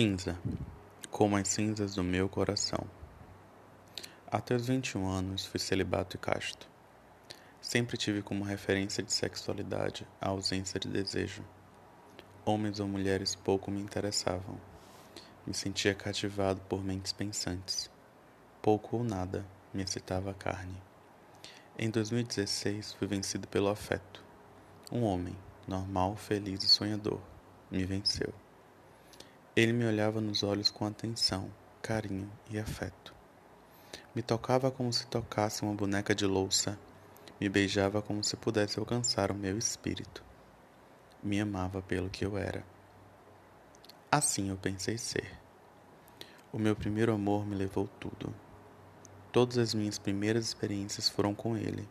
Cinza, como as cinzas do meu coração. Até os 21 anos fui celibato e casto. Sempre tive como referência de sexualidade a ausência de desejo. Homens ou mulheres pouco me interessavam. Me sentia cativado por mentes pensantes. Pouco ou nada me excitava a carne. Em 2016 fui vencido pelo afeto. Um homem, normal, feliz e sonhador, me venceu. Ele me olhava nos olhos com atenção, carinho e afeto. Me tocava como se tocasse uma boneca de louça, me beijava como se pudesse alcançar o meu espírito. Me amava pelo que eu era. Assim eu pensei ser. O meu primeiro amor me levou tudo. Todas as minhas primeiras experiências foram com ele.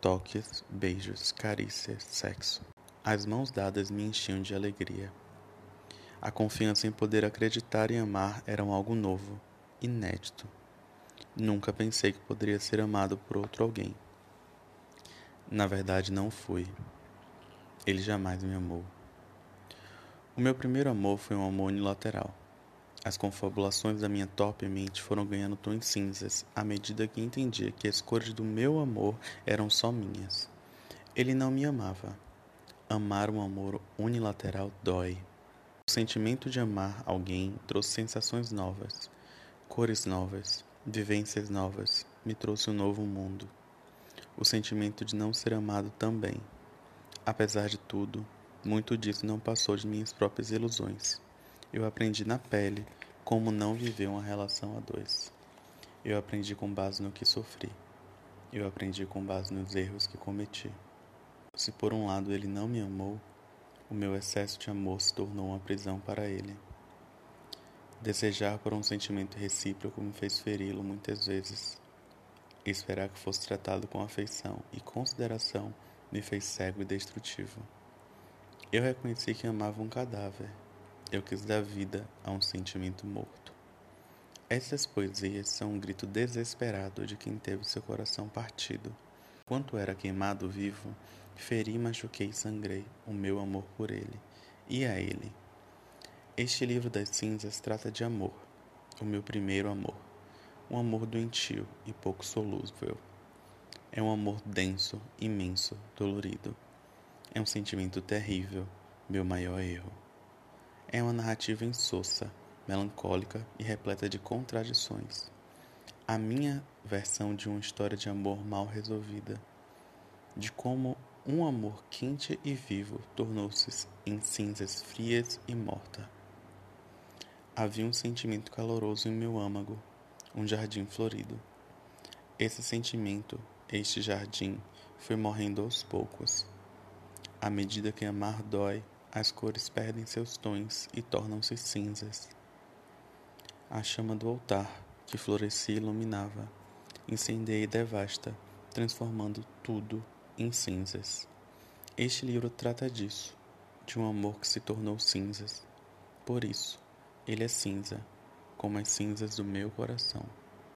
Toques, beijos, carícias, sexo. As mãos dadas me enchiam de alegria. A confiança em poder acreditar e amar era algo novo, inédito. Nunca pensei que poderia ser amado por outro alguém. Na verdade, não fui. Ele jamais me amou. O meu primeiro amor foi um amor unilateral. As confabulações da minha torpe mente foram ganhando tons cinzas à medida que entendia que as cores do meu amor eram só minhas. Ele não me amava. Amar um amor unilateral dói. O sentimento de amar alguém trouxe sensações novas, cores novas, vivências novas, me trouxe um novo mundo. O sentimento de não ser amado também. Apesar de tudo, muito disso não passou de minhas próprias ilusões. Eu aprendi na pele como não viver uma relação a dois. Eu aprendi com base no que sofri. Eu aprendi com base nos erros que cometi. Se por um lado ele não me amou, o meu excesso de amor se tornou uma prisão para ele. Desejar por um sentimento recíproco me fez feri-lo muitas vezes. Esperar que fosse tratado com afeição e consideração me fez cego e destrutivo. Eu reconheci que amava um cadáver. Eu quis dar vida a um sentimento morto. Essas poesias são um grito desesperado de quem teve seu coração partido. Enquanto era queimado vivo, Feri, machuquei sangrei o meu amor por ele e a ele. Este livro das cinzas trata de amor, o meu primeiro amor. Um amor doentio e pouco solúvel. É um amor denso, imenso, dolorido. É um sentimento terrível, meu maior erro. É uma narrativa insossa, melancólica e repleta de contradições. A minha versão de uma história de amor mal resolvida, de como um amor quente e vivo tornou-se em cinzas frias e morta. Havia um sentimento caloroso em meu âmago, um jardim florido. Esse sentimento, este jardim, foi morrendo aos poucos. À medida que amar dói, as cores perdem seus tons e tornam-se cinzas. A chama do altar, que florescia e iluminava, incendeia e devasta, transformando tudo em cinzas. Este livro trata disso, de um amor que se tornou cinzas. Por isso, ele é cinza, como as cinzas do meu coração.